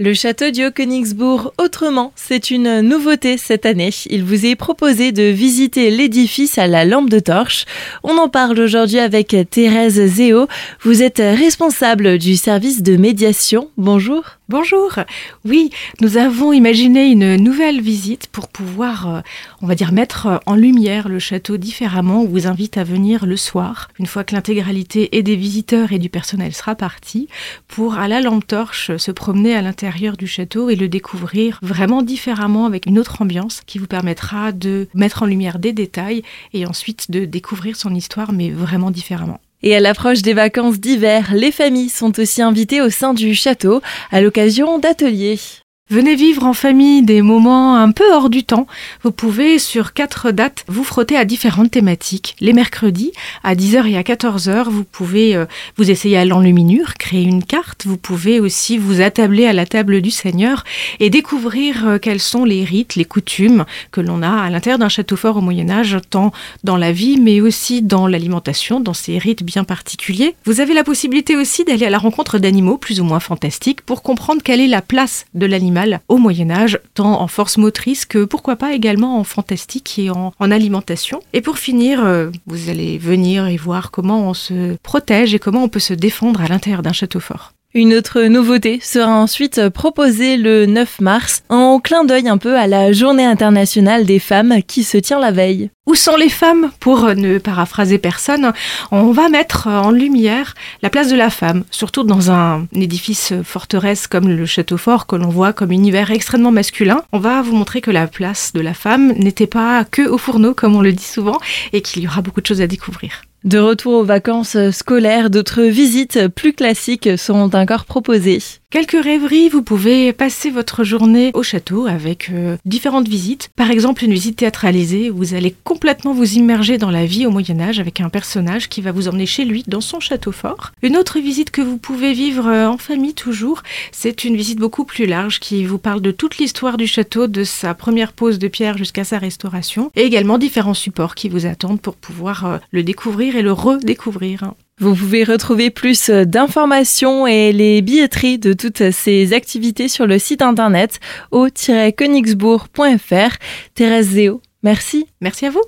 Le château du Haut-Königsbourg autrement, c'est une nouveauté cette année. Il vous est proposé de visiter l'édifice à la lampe de torche. On en parle aujourd'hui avec Thérèse Zéo. Vous êtes responsable du service de médiation. Bonjour. Bonjour. Oui, nous avons imaginé une nouvelle visite pour pouvoir, euh, on va dire, mettre en lumière le château différemment. On vous invite à venir le soir, une fois que l'intégralité et des visiteurs et du personnel sera partie, pour à la lampe torche se promener à l'intérieur du château et le découvrir vraiment différemment avec une autre ambiance qui vous permettra de mettre en lumière des détails et ensuite de découvrir son histoire, mais vraiment différemment. Et à l'approche des vacances d'hiver, les familles sont aussi invitées au sein du château à l'occasion d'ateliers. Venez vivre en famille des moments un peu hors du temps. Vous pouvez, sur quatre dates, vous frotter à différentes thématiques. Les mercredis, à 10h et à 14h, vous pouvez euh, vous essayer à l'enluminure, créer une carte. Vous pouvez aussi vous attabler à la table du Seigneur et découvrir euh, quels sont les rites, les coutumes que l'on a à l'intérieur d'un château fort au Moyen-Âge, tant dans la vie, mais aussi dans l'alimentation, dans ces rites bien particuliers. Vous avez la possibilité aussi d'aller à la rencontre d'animaux plus ou moins fantastiques pour comprendre quelle est la place de l'animal au Moyen Âge, tant en force motrice que pourquoi pas également en fantastique et en, alimentation. Et pour finir, euh, vous allez venir et voir comment on se protège et comment on peut se défendre à l'intérieur d'un château fort. Une autre nouveauté sera ensuite proposée le 9 mars, en clin d'œil un peu à la Journée internationale des femmes qui se tient la veille. Où sont les femmes? Pour ne paraphraser personne, on va mettre en lumière la place de la femme, surtout dans un édifice forteresse comme le château fort que l'on voit comme univers extrêmement masculin. On va vous montrer que la place de la femme n'était pas que au fourneau comme on le dit souvent et qu'il y aura beaucoup de choses à découvrir. De retour aux vacances scolaires, d'autres visites plus classiques seront encore proposées. Quelques rêveries, vous pouvez passer votre journée au château avec euh, différentes visites. Par exemple, une visite théâtralisée où vous allez complètement vous immerger dans la vie au Moyen Âge avec un personnage qui va vous emmener chez lui dans son château fort. Une autre visite que vous pouvez vivre euh, en famille toujours, c'est une visite beaucoup plus large qui vous parle de toute l'histoire du château, de sa première pose de pierre jusqu'à sa restauration, et également différents supports qui vous attendent pour pouvoir euh, le découvrir et le redécouvrir. Vous pouvez retrouver plus d'informations et les billetteries de toutes ces activités sur le site internet au-königsbourg.fr. Thérèse Zéo, merci. Merci à vous.